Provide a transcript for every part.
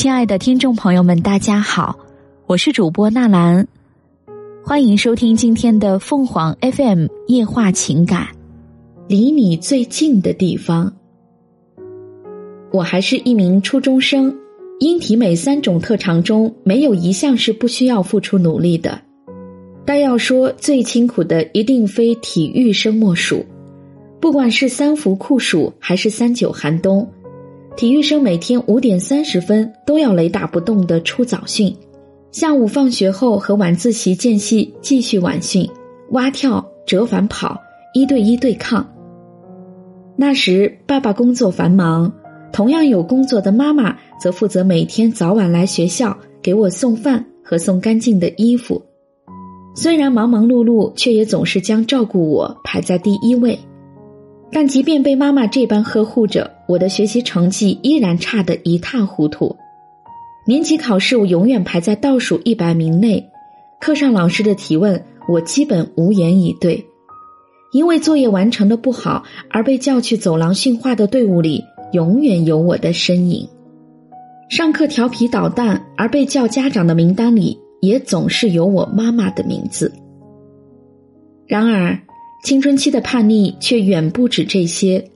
亲爱的听众朋友们，大家好，我是主播纳兰，欢迎收听今天的凤凰 FM 夜话情感，离你最近的地方。我还是一名初中生，音体美三种特长中没有一项是不需要付出努力的，但要说最清苦的，一定非体育生莫属。不管是三伏酷暑还是三九寒冬。体育生每天五点三十分都要雷打不动的出早训，下午放学后和晚自习间隙继续晚训，蛙跳、折返跑、一对一对抗。那时爸爸工作繁忙，同样有工作的妈妈则负责每天早晚来学校给我送饭和送干净的衣服。虽然忙忙碌碌，却也总是将照顾我排在第一位。但即便被妈妈这般呵护着，我的学习成绩依然差得一塌糊涂。年级考试我永远排在倒数一百名内，课上老师的提问我基本无言以对。因为作业完成的不好而被叫去走廊训话的队伍里，永远有我的身影。上课调皮捣蛋而被叫家长的名单里，也总是有我妈妈的名字。然而。青春期的叛逆却远不止这些，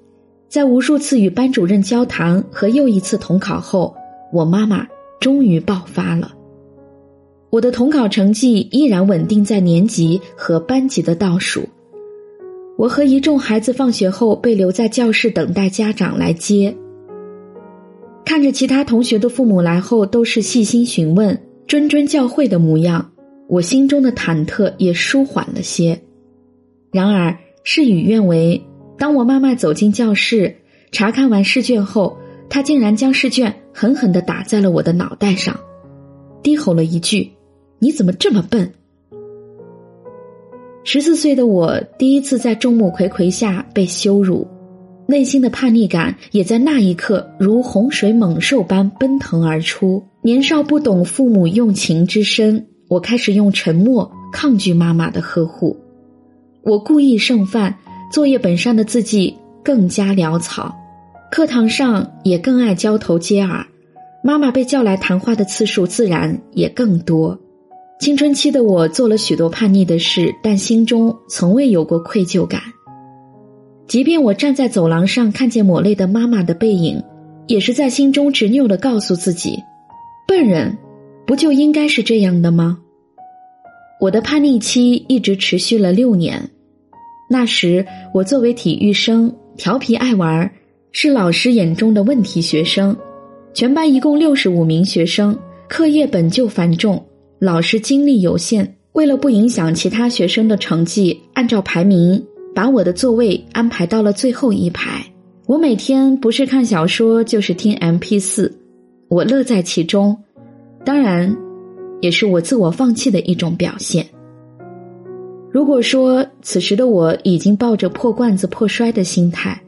在无数次与班主任交谈和又一次统考后，我妈妈终于爆发了。我的统考成绩依然稳定在年级和班级的倒数。我和一众孩子放学后被留在教室等待家长来接，看着其他同学的父母来后都是细心询问、谆谆教诲的模样，我心中的忐忑也舒缓了些。然而事与愿违，当我妈妈走进教室，查看完试卷后，她竟然将试卷狠狠的打在了我的脑袋上，低吼了一句：“你怎么这么笨？”十四岁的我第一次在众目睽睽下被羞辱，内心的叛逆感也在那一刻如洪水猛兽般奔腾而出。年少不懂父母用情之深，我开始用沉默抗拒妈妈的呵护。我故意剩饭，作业本上的字迹更加潦草，课堂上也更爱交头接耳，妈妈被叫来谈话的次数自然也更多。青春期的我做了许多叛逆的事，但心中从未有过愧疚感。即便我站在走廊上看见抹泪的妈妈的背影，也是在心中执拗的告诉自己：笨人，不就应该是这样的吗？我的叛逆期一直持续了六年。那时，我作为体育生，调皮爱玩，是老师眼中的问题学生。全班一共六十五名学生，课业本就繁重，老师精力有限，为了不影响其他学生的成绩，按照排名把我的座位安排到了最后一排。我每天不是看小说，就是听 M P 四，我乐在其中，当然，也是我自我放弃的一种表现。如果说此时的我已经抱着破罐子破摔的心态，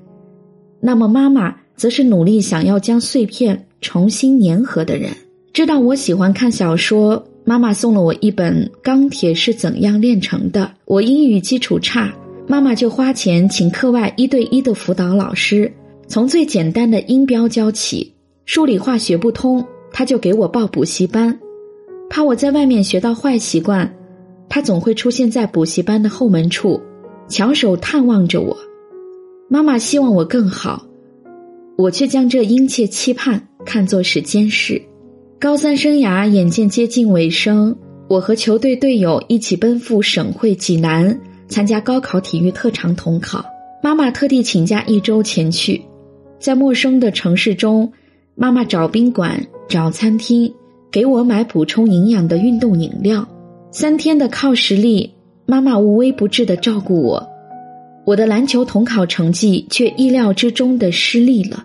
那么妈妈则是努力想要将碎片重新粘合的人。知道我喜欢看小说，妈妈送了我一本《钢铁是怎样炼成的》。我英语基础差，妈妈就花钱请课外一对一的辅导老师，从最简单的音标教起。数理化学不通，他就给我报补习班，怕我在外面学到坏习惯。他总会出现在补习班的后门处，翘首探望着我。妈妈希望我更好，我却将这殷切期盼看作是监视。高三生涯眼见接近尾声，我和球队队友一起奔赴省会济南参加高考体育特长统考。妈妈特地请假一周前去，在陌生的城市中，妈妈找宾馆、找餐厅，给我买补充营养的运动饮料。三天的靠实力，妈妈无微不至的照顾我，我的篮球统考成绩却意料之中的失利了。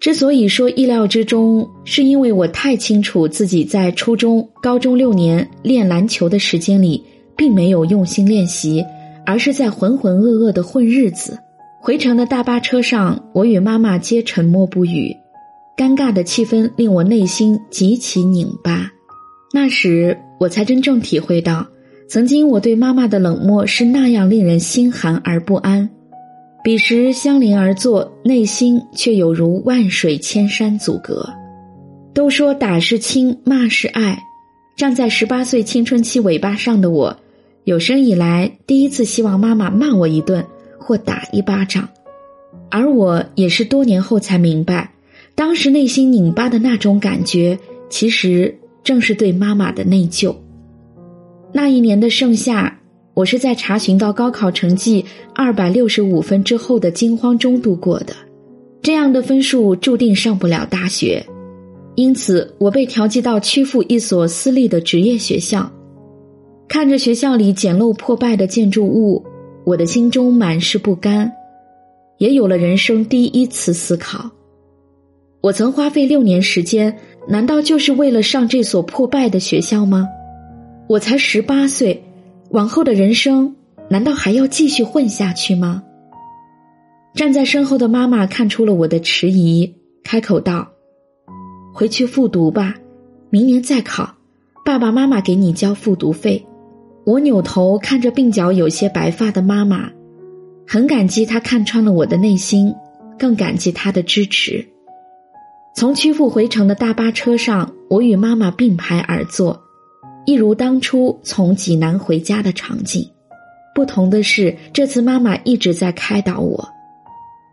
之所以说意料之中，是因为我太清楚自己在初中、高中六年练篮球的时间里，并没有用心练习，而是在浑浑噩噩的混日子。回程的大巴车上，我与妈妈皆沉默不语，尴尬的气氛令我内心极其拧巴。那时。我才真正体会到，曾经我对妈妈的冷漠是那样令人心寒而不安。彼时相邻而坐，内心却有如万水千山阻隔。都说打是亲，骂是爱。站在十八岁青春期尾巴上的我，有生以来第一次希望妈妈骂我一顿或打一巴掌。而我也是多年后才明白，当时内心拧巴的那种感觉，其实正是对妈妈的内疚。那一年的盛夏，我是在查询到高考成绩二百六十五分之后的惊慌中度过的。这样的分数注定上不了大学，因此我被调剂到曲阜一所私立的职业学校。看着学校里简陋破败的建筑物，我的心中满是不甘，也有了人生第一次思考：我曾花费六年时间，难道就是为了上这所破败的学校吗？我才十八岁，往后的人生难道还要继续混下去吗？站在身后的妈妈看出了我的迟疑，开口道：“回去复读吧，明年再考，爸爸妈妈给你交复读费。”我扭头看着鬓角有些白发的妈妈，很感激她看穿了我的内心，更感激她的支持。从曲阜回程的大巴车上，我与妈妈并排而坐，一如当初从济南回家的场景。不同的是，这次妈妈一直在开导我。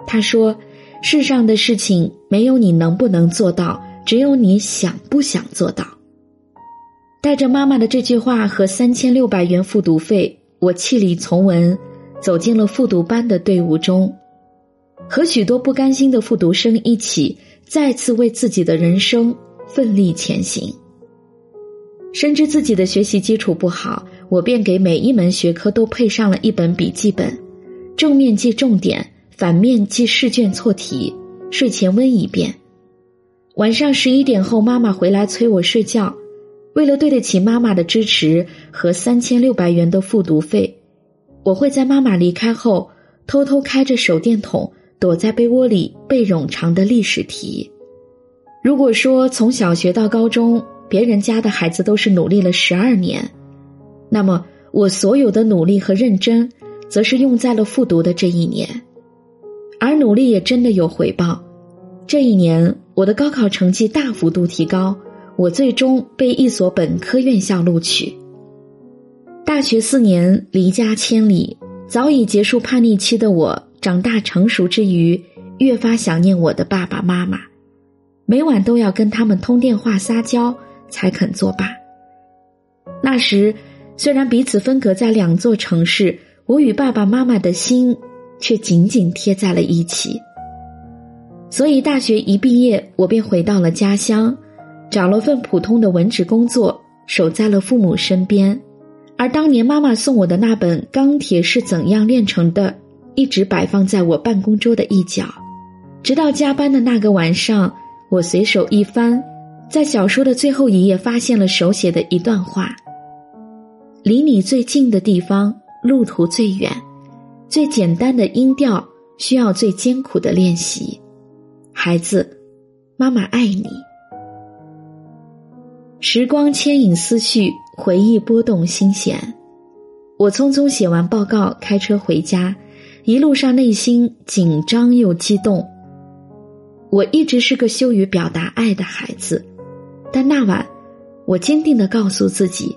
她说：“世上的事情没有你能不能做到，只有你想不想做到。”带着妈妈的这句话和三千六百元复读费，我弃理从文，走进了复读班的队伍中，和许多不甘心的复读生一起，再次为自己的人生奋力前行。深知自己的学习基础不好，我便给每一门学科都配上了一本笔记本，正面记重点。反面记试卷错题，睡前温一遍。晚上十一点后，妈妈回来催我睡觉。为了对得起妈妈的支持和三千六百元的复读费，我会在妈妈离开后，偷偷开着手电筒，躲在被窝里背冗长的历史题。如果说从小学到高中，别人家的孩子都是努力了十二年，那么我所有的努力和认真，则是用在了复读的这一年。而努力也真的有回报。这一年，我的高考成绩大幅度提高，我最终被一所本科院校录取。大学四年，离家千里，早已结束叛逆期的我，长大成熟之余，越发想念我的爸爸妈妈，每晚都要跟他们通电话撒娇，才肯作罢。那时，虽然彼此分隔在两座城市，我与爸爸妈妈的心。却紧紧贴在了一起。所以大学一毕业，我便回到了家乡，找了份普通的文职工作，守在了父母身边。而当年妈妈送我的那本《钢铁是怎样炼成的》，一直摆放在我办公桌的一角。直到加班的那个晚上，我随手一翻，在小说的最后一页发现了手写的一段话：“离你最近的地方，路途最远。”最简单的音调需要最艰苦的练习，孩子，妈妈爱你。时光牵引思绪，回忆拨动心弦。我匆匆写完报告，开车回家，一路上内心紧张又激动。我一直是个羞于表达爱的孩子，但那晚，我坚定的告诉自己，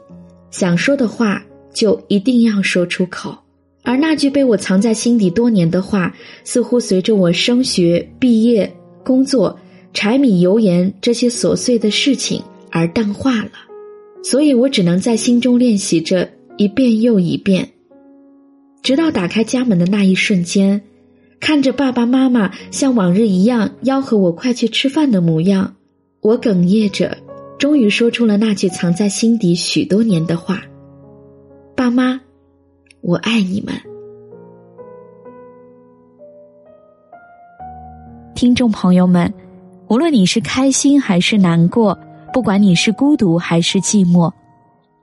想说的话就一定要说出口。而那句被我藏在心底多年的话，似乎随着我升学、毕业、工作、柴米油盐这些琐碎的事情而淡化了，所以我只能在心中练习着一遍又一遍，直到打开家门的那一瞬间，看着爸爸妈妈像往日一样吆喝我快去吃饭的模样，我哽咽着，终于说出了那句藏在心底许多年的话：“爸妈。”我爱你们，听众朋友们，无论你是开心还是难过，不管你是孤独还是寂寞，